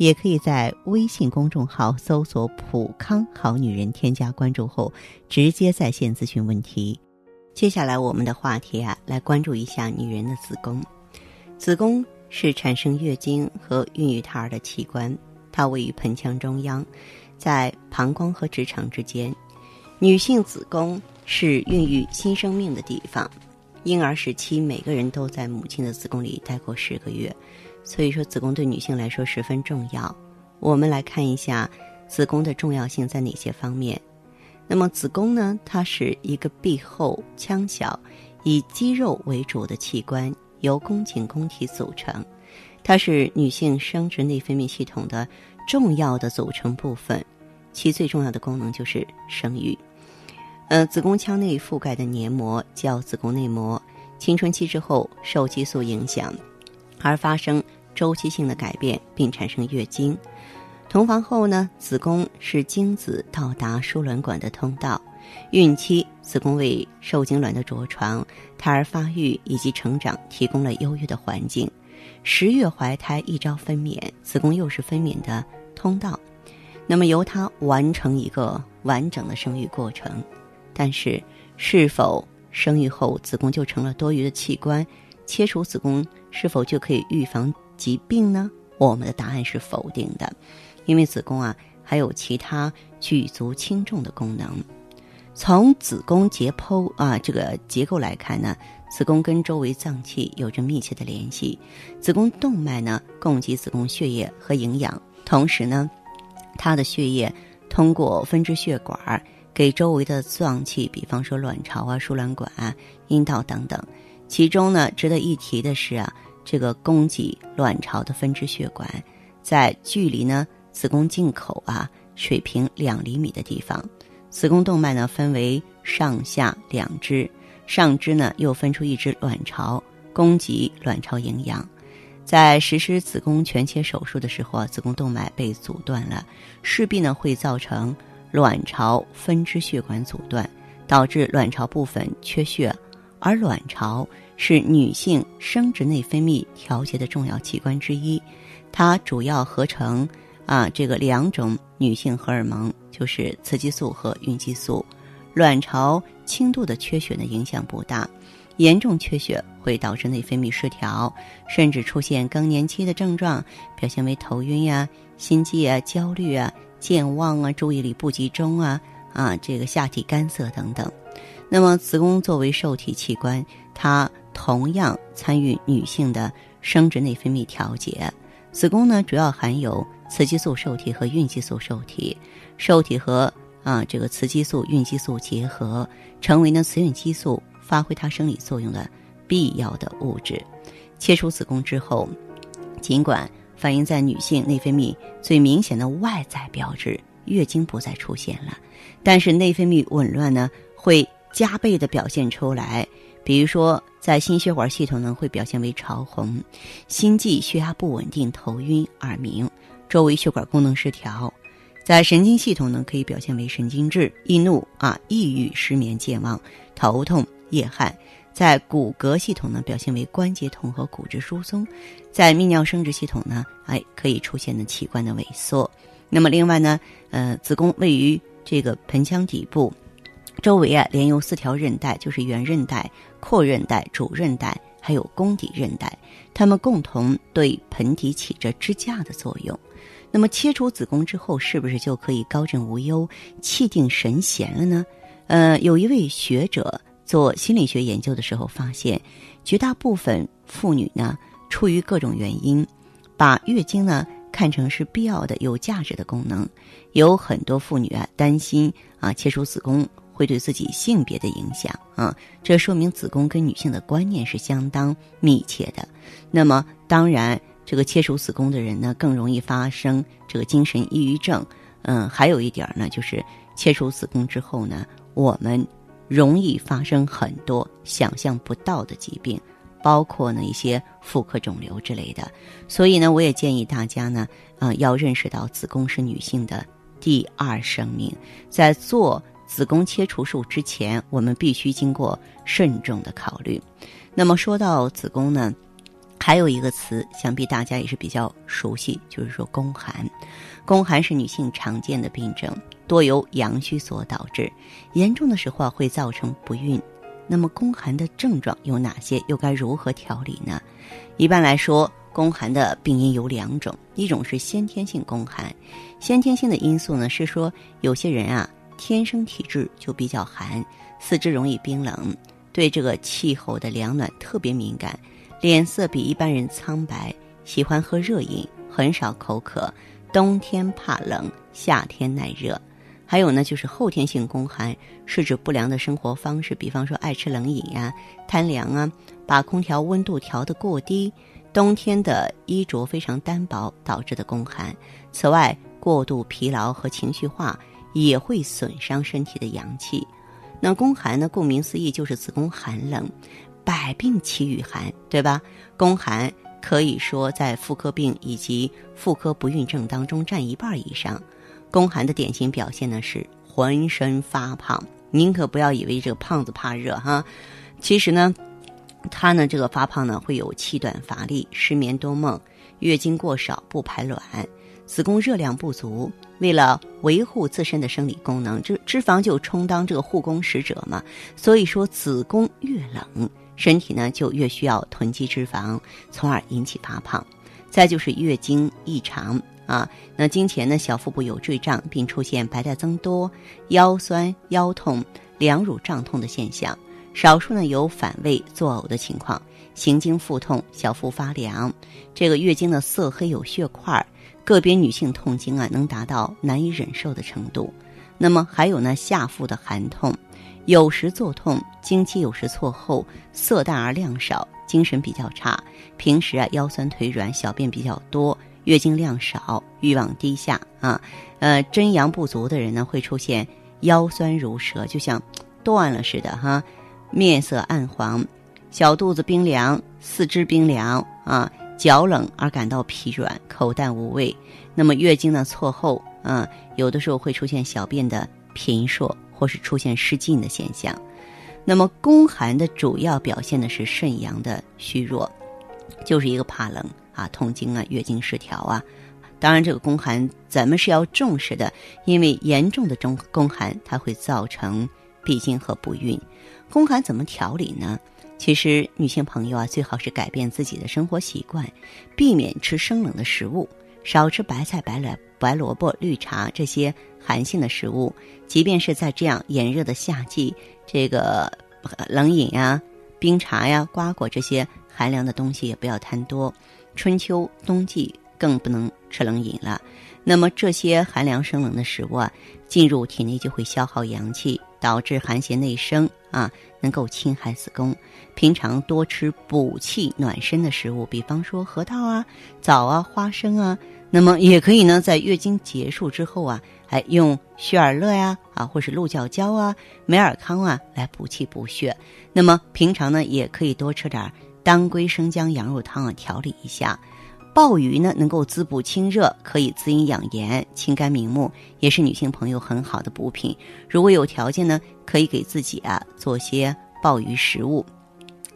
也可以在微信公众号搜索“普康好女人”，添加关注后直接在线咨询问题。接下来我们的话题啊，来关注一下女人的子宫。子宫是产生月经和孕育胎儿的器官，它位于盆腔中央，在膀胱和直肠之间。女性子宫是孕育新生命的地方。婴儿时期，每个人都在母亲的子宫里待过十个月，所以说子宫对女性来说十分重要。我们来看一下子宫的重要性在哪些方面。那么子宫呢？它是一个壁厚腔小、以肌肉为主的器官，由宫颈宫体组成。它是女性生殖内分泌系统的重要的组成部分，其最重要的功能就是生育。呃，子宫腔内覆盖的黏膜叫子宫内膜，青春期之后受激素影响而发生周期性的改变，并产生月经。同房后呢，子宫是精子到达输卵管的通道。孕期，子宫为受精卵的着床、胎儿发育以及成长提供了优越的环境。十月怀胎，一朝分娩，子宫又是分娩的通道。那么由它完成一个完整的生育过程。但是，是否生育后子宫就成了多余的器官？切除子宫是否就可以预防疾病呢？我们的答案是否定的。因为子宫啊还有其他举足轻重的功能。从子宫解剖啊这个结构来看呢，子宫跟周围脏器有着密切的联系。子宫动脉呢供给子宫血液和营养，同时呢，它的血液通过分支血管给周围的脏器，比方说卵巢啊、输卵管啊、阴道等等。其中呢，值得一提的是啊，这个供给卵巢的分支血管在距离呢。子宫颈口啊，水平两厘米的地方，子宫动脉呢分为上下两支，上支呢又分出一支卵巢，供给卵巢营养。在实施子宫全切手术的时候啊，子宫动脉被阻断了，势必呢会造成卵巢分支血管阻断，导致卵巢部分缺血。而卵巢是女性生殖内分泌调节的重要器官之一，它主要合成。啊，这个两种女性荷尔蒙就是雌激素和孕激素。卵巢轻度的缺血呢，影响不大；严重缺血会导致内分泌失调，甚至出现更年期的症状，表现为头晕呀、心悸啊、焦虑啊、健忘啊、注意力不集中啊、啊这个下体干涩等等。那么，子宫作为受体器官，它同样参与女性的生殖内分泌调节。子宫呢，主要含有。雌激素受体和孕激素受体，受体和啊这个雌激素、孕激素结合，成为呢雌孕激素发挥它生理作用的必要的物质。切除子宫之后，尽管反映在女性内分泌最明显的外在标志月经不再出现了，但是内分泌紊乱呢会加倍的表现出来。比如说，在心血管系统呢会表现为潮红、心悸、血压不稳定、头晕、耳鸣。周围血管功能失调，在神经系统呢，可以表现为神经质、易怒啊、抑郁、失眠、健忘、头痛、夜汗；在骨骼系统呢，表现为关节痛和骨质疏松；在泌尿生殖系统呢，哎，可以出现的器官的萎缩。那么另外呢，呃，子宫位于这个盆腔底部，周围啊连有四条韧带，就是圆韧带、阔韧带、主韧带，还有宫底韧带，它们共同对盆底起着支架的作用。那么切除子宫之后，是不是就可以高枕无忧、气定神闲了呢？呃，有一位学者做心理学研究的时候发现，绝大部分妇女呢，出于各种原因，把月经呢看成是必要的、有价值的功能。有很多妇女啊，担心啊，切除子宫会对自己性别的影响啊，这说明子宫跟女性的观念是相当密切的。那么，当然。这个切除子宫的人呢，更容易发生这个精神抑郁症。嗯，还有一点呢，就是切除子宫之后呢，我们容易发生很多想象不到的疾病，包括呢一些妇科肿瘤之类的。所以呢，我也建议大家呢，呃，要认识到子宫是女性的第二生命，在做子宫切除术之前，我们必须经过慎重的考虑。那么说到子宫呢？还有一个词，想必大家也是比较熟悉，就是说宫寒。宫寒是女性常见的病症，多由阳虚所导致，严重的时候会造成不孕。那么宫寒的症状有哪些？又该如何调理呢？一般来说，宫寒的病因有两种，一种是先天性宫寒。先天性的因素呢是说，有些人啊天生体质就比较寒，四肢容易冰冷，对这个气候的凉暖特别敏感。脸色比一般人苍白，喜欢喝热饮，很少口渴，冬天怕冷，夏天耐热。还有呢，就是后天性宫寒，是指不良的生活方式，比方说爱吃冷饮呀、贪凉啊，把空调温度调得过低，冬天的衣着非常单薄导致的宫寒。此外，过度疲劳和情绪化也会损伤身体的阳气。那宫寒呢，顾名思义就是子宫寒冷。百病起于寒，对吧？宫寒可以说在妇科病以及妇科不孕症当中占一半以上。宫寒的典型表现呢是浑身发胖，您可不要以为这个胖子怕热哈。其实呢，他呢这个发胖呢会有气短乏力、失眠多梦、月经过少、不排卵、子宫热量不足。为了维护自身的生理功能，这脂肪就充当这个护工使者嘛。所以说，子宫越冷。身体呢就越需要囤积脂肪，从而引起发胖。再就是月经异常啊，那经前呢小腹部有坠胀，并出现白带增多、腰酸腰痛、两乳胀痛的现象。少数呢有反胃作呕的情况，行经腹痛、小腹发凉。这个月经的色黑有血块儿，个别女性痛经啊能达到难以忍受的程度。那么还有呢下腹的寒痛。有时作痛，经期有时错后，色淡而量少，精神比较差。平时啊腰酸腿软，小便比较多，月经量少，欲望低下啊。呃，真阳不足的人呢，会出现腰酸如蛇，就像断了似的哈。面色暗黄，小肚子冰凉，四肢冰凉啊，脚冷而感到疲软，口淡无味。那么月经呢错后啊，有的时候会出现小便的频数。或是出现失禁的现象，那么宫寒的主要表现的是肾阳的虚弱，就是一个怕冷啊、痛经啊、月经失调啊。当然，这个宫寒咱们是要重视的，因为严重的中宫寒它会造成闭经和不孕。宫寒怎么调理呢？其实女性朋友啊，最好是改变自己的生活习惯，避免吃生冷的食物，少吃白菜、白萝白萝卜、绿茶这些。寒性的食物，即便是在这样炎热的夏季，这个冷饮呀、冰茶呀、瓜果这些寒凉的东西也不要贪多。春秋冬季更不能吃冷饮了。那么这些寒凉生冷的食物啊，进入体内就会消耗阳气，导致寒邪内生啊，能够侵害子宫。平常多吃补气暖身的食物，比方说核桃啊、枣啊、花生啊。那么也可以呢，在月经结束之后啊。还用血尔乐呀，啊，或是鹿角胶啊、美尔康啊来补气补血。那么平常呢，也可以多吃点当归生姜羊肉汤啊，调理一下。鲍鱼呢，能够滋补清热，可以滋阴养颜、清肝明目，也是女性朋友很好的补品。如果有条件呢，可以给自己啊做些鲍鱼食物。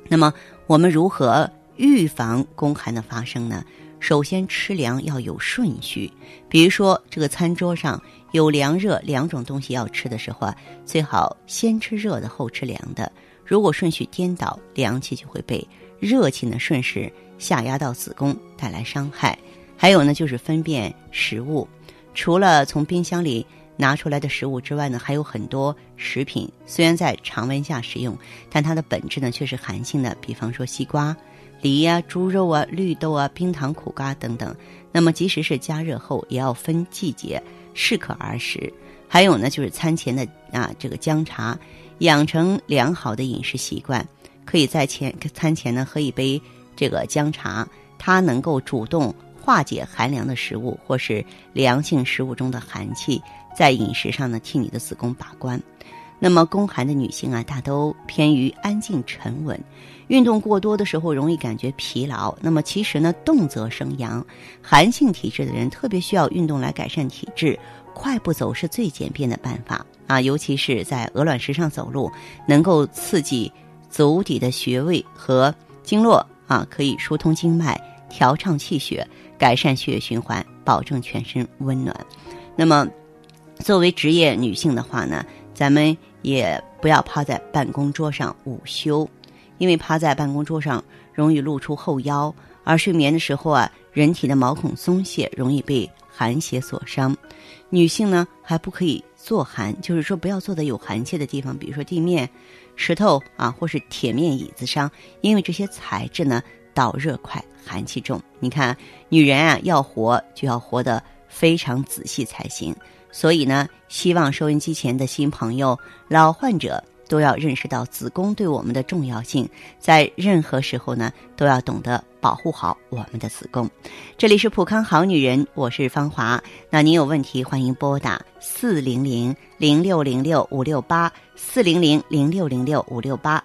那么我们如何预防宫寒的发生呢？首先吃凉要有顺序，比如说这个餐桌上有凉热两种东西要吃的时候啊，最好先吃热的后吃凉的。如果顺序颠倒，凉气就会被热气呢顺势下压到子宫，带来伤害。还有呢，就是分辨食物，除了从冰箱里拿出来的食物之外呢，还有很多食品虽然在常温下食用，但它的本质呢却是寒性的，比方说西瓜。梨呀、猪肉啊、绿豆啊、冰糖苦瓜等等，那么即使是加热后，也要分季节，适可而食。还有呢，就是餐前的啊这个姜茶，养成良好的饮食习惯，可以在前餐前呢喝一杯这个姜茶，它能够主动化解寒凉的食物或是凉性食物中的寒气，在饮食上呢替你的子宫把关。那么宫寒的女性啊，大都偏于安静沉稳，运动过多的时候容易感觉疲劳。那么其实呢，动则生阳，寒性体质的人特别需要运动来改善体质。快步走是最简便的办法啊，尤其是在鹅卵石上走路，能够刺激足底的穴位和经络啊，可以疏通经脉、调畅气血、改善血液循环，保证全身温暖。那么，作为职业女性的话呢，咱们也不要趴在办公桌上午休，因为趴在办公桌上容易露出后腰，而睡眠的时候啊，人体的毛孔松懈，容易被寒邪所伤。女性呢还不可以坐寒，就是说不要坐在有寒气的地方，比如说地面、石头啊，或是铁面椅子上，因为这些材质呢导热快，寒气重。你看，女人啊要活就要活得非常仔细才行。所以呢，希望收音机前的新朋友、老患者。都要认识到子宫对我们的重要性，在任何时候呢，都要懂得保护好我们的子宫。这里是普康好女人，我是芳华。那您有问题，欢迎拨打四零零零六零六五六八四零零零六零六五六八。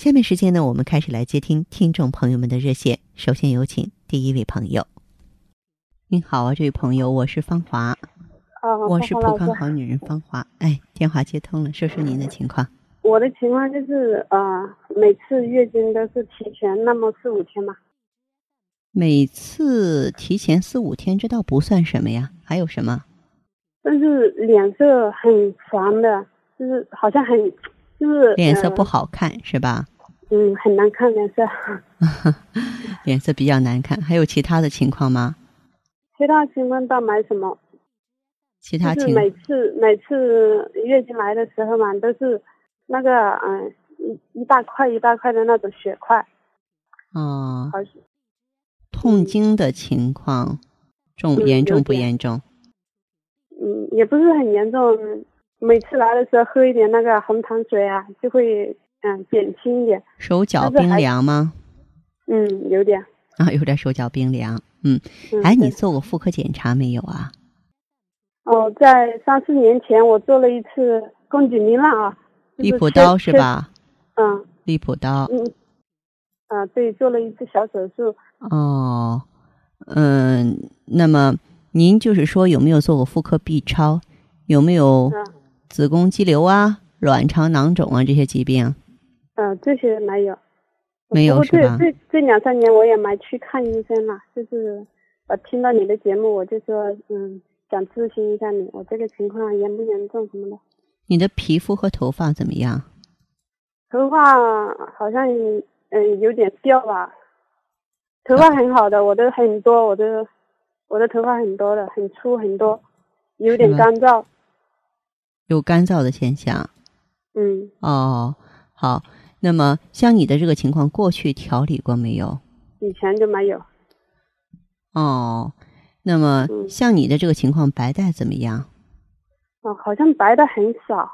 下面时间呢，我们开始来接听听众朋友们的热线。首先有请第一位朋友。您好啊，这位朋友，我是芳华。啊，我是浦康好女人芳华。哎，电话接通了，说说您的情况。我的情况就是，呃，每次月经都是提前那么四五天嘛。每次提前四五天，这倒不算什么呀。还有什么？但是脸色很黄的，就是好像很。就是脸色不好看是吧？嗯，很难看脸色。脸色比较难看，还有其他的情况吗？其他情况倒没什么。其他情况。每次每次月经来的时候嘛，都是那个嗯一一大块一大块的那种血块。哦。好。痛经的情况重严重不严重？嗯，也不是很严重。每次来的时候喝一点那个红糖水啊，就会嗯减轻一点。手脚冰凉吗？嗯，有点。啊，有点手脚冰凉。嗯，哎，你做过妇科检查没有啊？哦，在三四年前我做了一次宫颈糜烂啊。利普刀是吧？嗯。利普刀。嗯。啊，对，做了一次小手术。哦，嗯，那么您就是说有没有做过妇科 B 超？有没有？子宫肌瘤啊，卵巢囊肿啊，这些疾病，嗯，这些没有，没有是吧？这这这两三年我也没去看医生了，就是我听到你的节目，我就说，嗯，想咨询一下你，我这个情况严不严重什么的。你的皮肤和头发怎么样？头发好像嗯有点掉吧，头发很好的，我的很多，我的我的头发很多的，很粗很多，有点干燥。有干燥的现象，嗯，哦，好，那么像你的这个情况，过去调理过没有？以前就没有。哦，那么像你的这个情况，白带怎么样？哦，好像白的很少。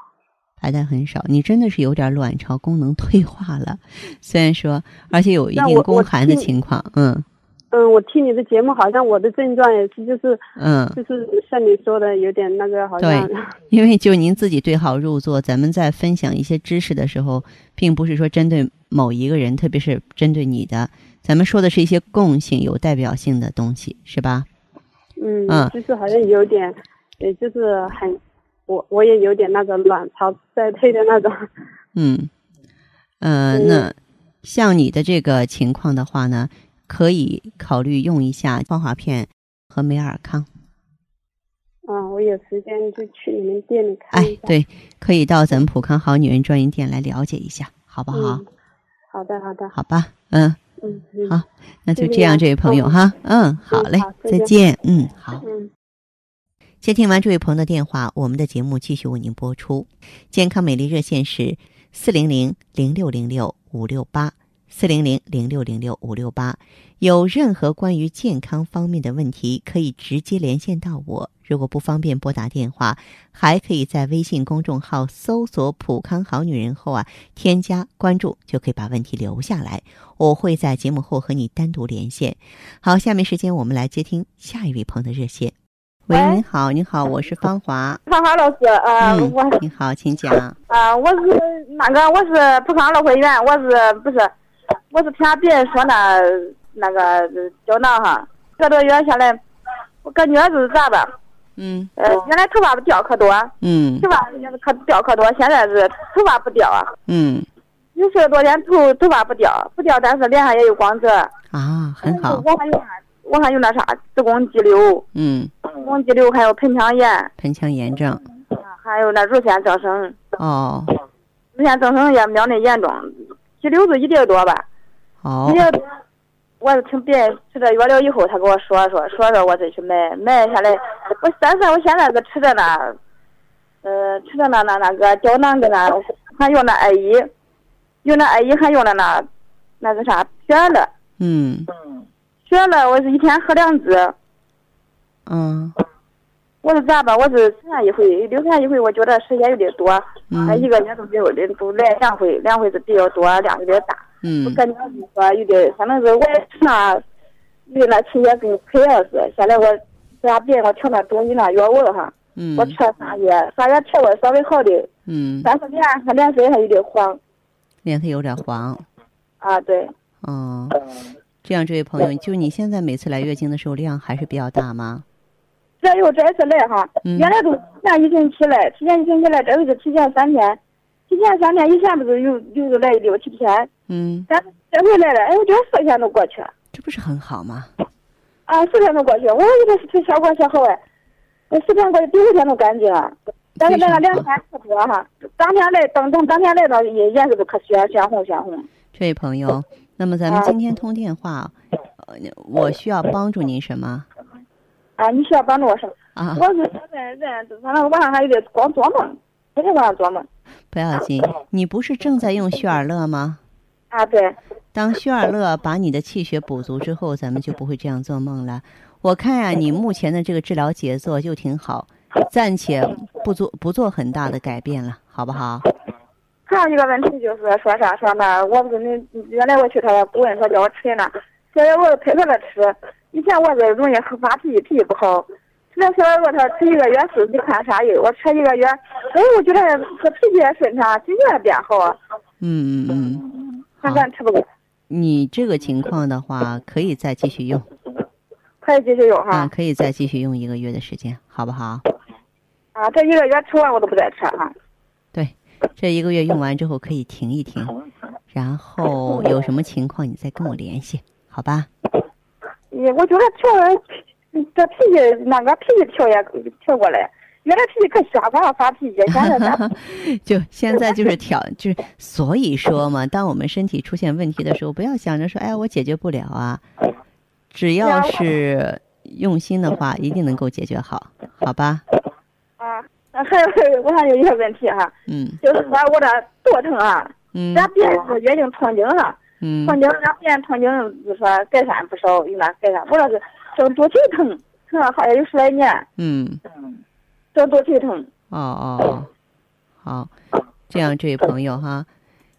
白带很少，你真的是有点卵巢功能退化了。虽然说，而且有一定宫寒的情况，嗯。嗯，我听你的节目，好像我的症状也是，就是嗯，就是像你说的，有点那个，好像对因为就您自己对号入座，咱们在分享一些知识的时候，并不是说针对某一个人，特别是针对你的，咱们说的是一些共性、有代表性的东西，是吧？嗯嗯，就是好像有点，也就是很，我我也有点那个卵巢衰退的那种。嗯，呃，嗯那像你的这个情况的话呢，可以考虑用一下芳华片和美尔康。嗯，我有时间就去你们店里看哎对，可以到咱们普康好女人专营店来了解一下，好不好？嗯，好的好的，好吧，嗯，嗯嗯好那就这样，啊这位朋友嗯哈，嗯，好嘞，再见再见，嗯，好。嗯。接听完这位朋友的电话，我们的节目继续为您播出。健康美丽热线是四零零零六零六五六八，四零零零六零六五六八。有任何关于健康方面的问题，可以直接连线到我。如果不方便拨打电话，还可以在微信公众号搜索“普康好女人”后啊，添加关注，就可以把问题留下来。我会在节目后和你单独连线。好，下面时间我们来接听下一位朋友的热线。喂，您好，您好，我是芳华。芳华老师，呃，嗯我，你好，请讲。啊、我是那个，我是普康乐会员，我是不是？我是听别人说那那个胶囊哈，这个月下来，我感觉是咋吧？嗯呃，原来头发不掉可多，嗯头发也是可掉可多，现在是头发不掉啊，嗯有十多天头头发不掉，不掉，但是脸上也有光泽。啊，很好。我还有啥？我还有那啥子宫肌瘤，嗯，子宫肌瘤还有盆腔炎，盆腔炎症。啊还有那乳腺增生。哦乳腺增生也没有那严重，肌瘤是一点多吧。哦一点多，我是听别人吃这药了以后，他给我说说说说，我再去买买下来。我但是我现在是吃的那，呃，吃的那那那个胶囊跟那还用那艾依，用那艾依还用了那那个啥血乐，嗯血乐我是一天喝两支。嗯我是这样吧？我是十天一回，六天一回，我觉得时间有点多，嗯啊，一个月都没有的，都来两回，两回是比较多，量有点大。我嗯感觉是说有点，反正是我那，有那气也跟亏了似的。现在我给别人我调那中医那药丸哈，嗯我吃了三月，三月调的稍微好点，嗯，但是脸和脸色还有点黄脸色有点黄。啊。对，哦，这样，这位朋友，就你现在每次来月经的时候量还是比较大吗？这又这一次来哈，嗯原来都提前一星期来，提前一星期来，这回是提前三天，提前三天以前不是有有的来六七天，嗯，但这回来了，哎，我觉得四天都过去了。这不是很好吗？啊，四天都过去，我以为是效果挺好哎，那四天过去，第五天都干净了，但是那个两天不多哈，当天来等等当天来到也颜色都可鲜鲜红鲜红。这位朋友，那么咱们今天通电话，呃，我需要帮助您什么啊，你需要帮助我什么？啊？我是现在人，反正晚上还有点光做梦，天天晚上做梦。不要紧，你不是正在用血尔乐吗？啊，对，当血尔乐把你的气血补足之后，咱们就不会这样做梦了。我看呀、你目前的这个治疗节奏就挺好，暂且不做不做很大的改变了，好不好？还有一个问题就是说啥说那，我不是你原来我去他顾问说叫我吃的那，现在我配合他吃。以前我这容易发脾气，脾气不好。吃了小儿我他吃一个月试试看啥样，我吃一个月，哎，我觉得这脾气也顺畅，心情也变好啊。嗯嗯嗯，看看吃不够，你这个情况的话，可以再继续用可以继续用啊，哈。可以再继续用一个月的时间，好不好？啊，这一个月吃完我都不再吃哈。对，这一个月用完之后可以停一停，然后有什么情况你再跟我联系，好吧？也我觉得调这脾气那个脾气调也调过来，原来脾气可瞎光了发脾气，现在咋？就现在就是调，就是所以说嘛，当我们身体出现问题的时候，不要想着说，哎，我解决不了啊，只要是用心的话，一定能够解决好，好吧？啊，还有我还有一个问题哈，嗯就是说我这肚疼啊，嗯咱别人是月经痛经了，嗯痛经让别人痛经就说改善不少，有那改善，我这是正肚脐疼，疼了好像有十来年，嗯，正肚脐疼。哦哦哦，好，这样这位朋友哈，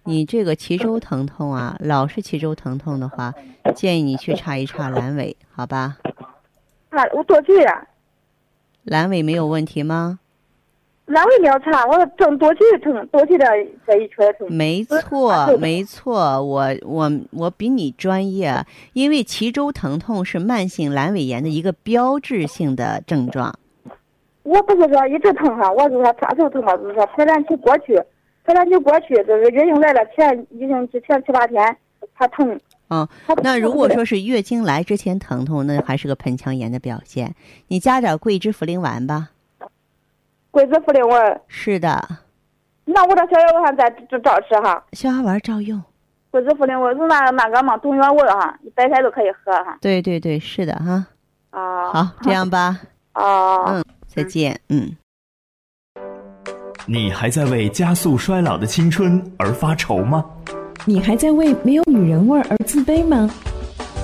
你这个脐周疼痛啊，老是脐周疼痛的话，建议你去查一查阑尾，好吧？啊，我多去呀。阑尾没有问题吗？阑尾没有查，我正多去疼，多去的这一圈疼。没错，没错，我我我比你专业，因为脐周疼痛是慢性阑尾炎的一个标志性的症状。我不是说一直疼哈，我是说啥时候疼嘛？就是说排卵期过去，排卵期过去，就是月经来了前一星期前七八天，它疼。嗯，那如果说是月经来之前疼痛，那还是个盆腔炎的表现。你加点桂枝茯苓丸吧。桂子茯苓丸。是的。那我这小药丸再照吃哈。消化丸照用。桂子茯苓丸是那那个嘛，东源丸哈，白天都可以喝哈。对对对，是的哈。啊。好，这样吧。哦。嗯。再见，嗯。你还在为加速衰老的青春而发愁吗？你还在为没有女人味而自卑吗？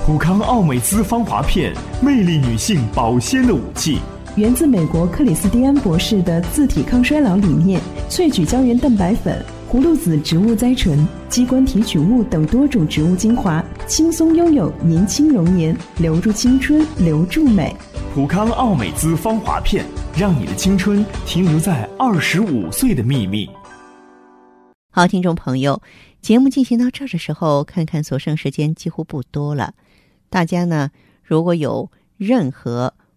普康奥美姿芳华片，魅力女性保鲜的武器。源自美国克里斯蒂安博士的自体抗衰老理念，萃取胶原蛋白粉、葫芦籽植物甾醇、鸡冠提取物等多种植物精华，轻松拥有年轻容颜，留住青春，留住美。普康奥美姿芳华片，让你的青春停留在二十五岁的秘密。好，听众朋友，节目进行到这儿的时候，看看所剩时间几乎不多了。大家呢，如果有任何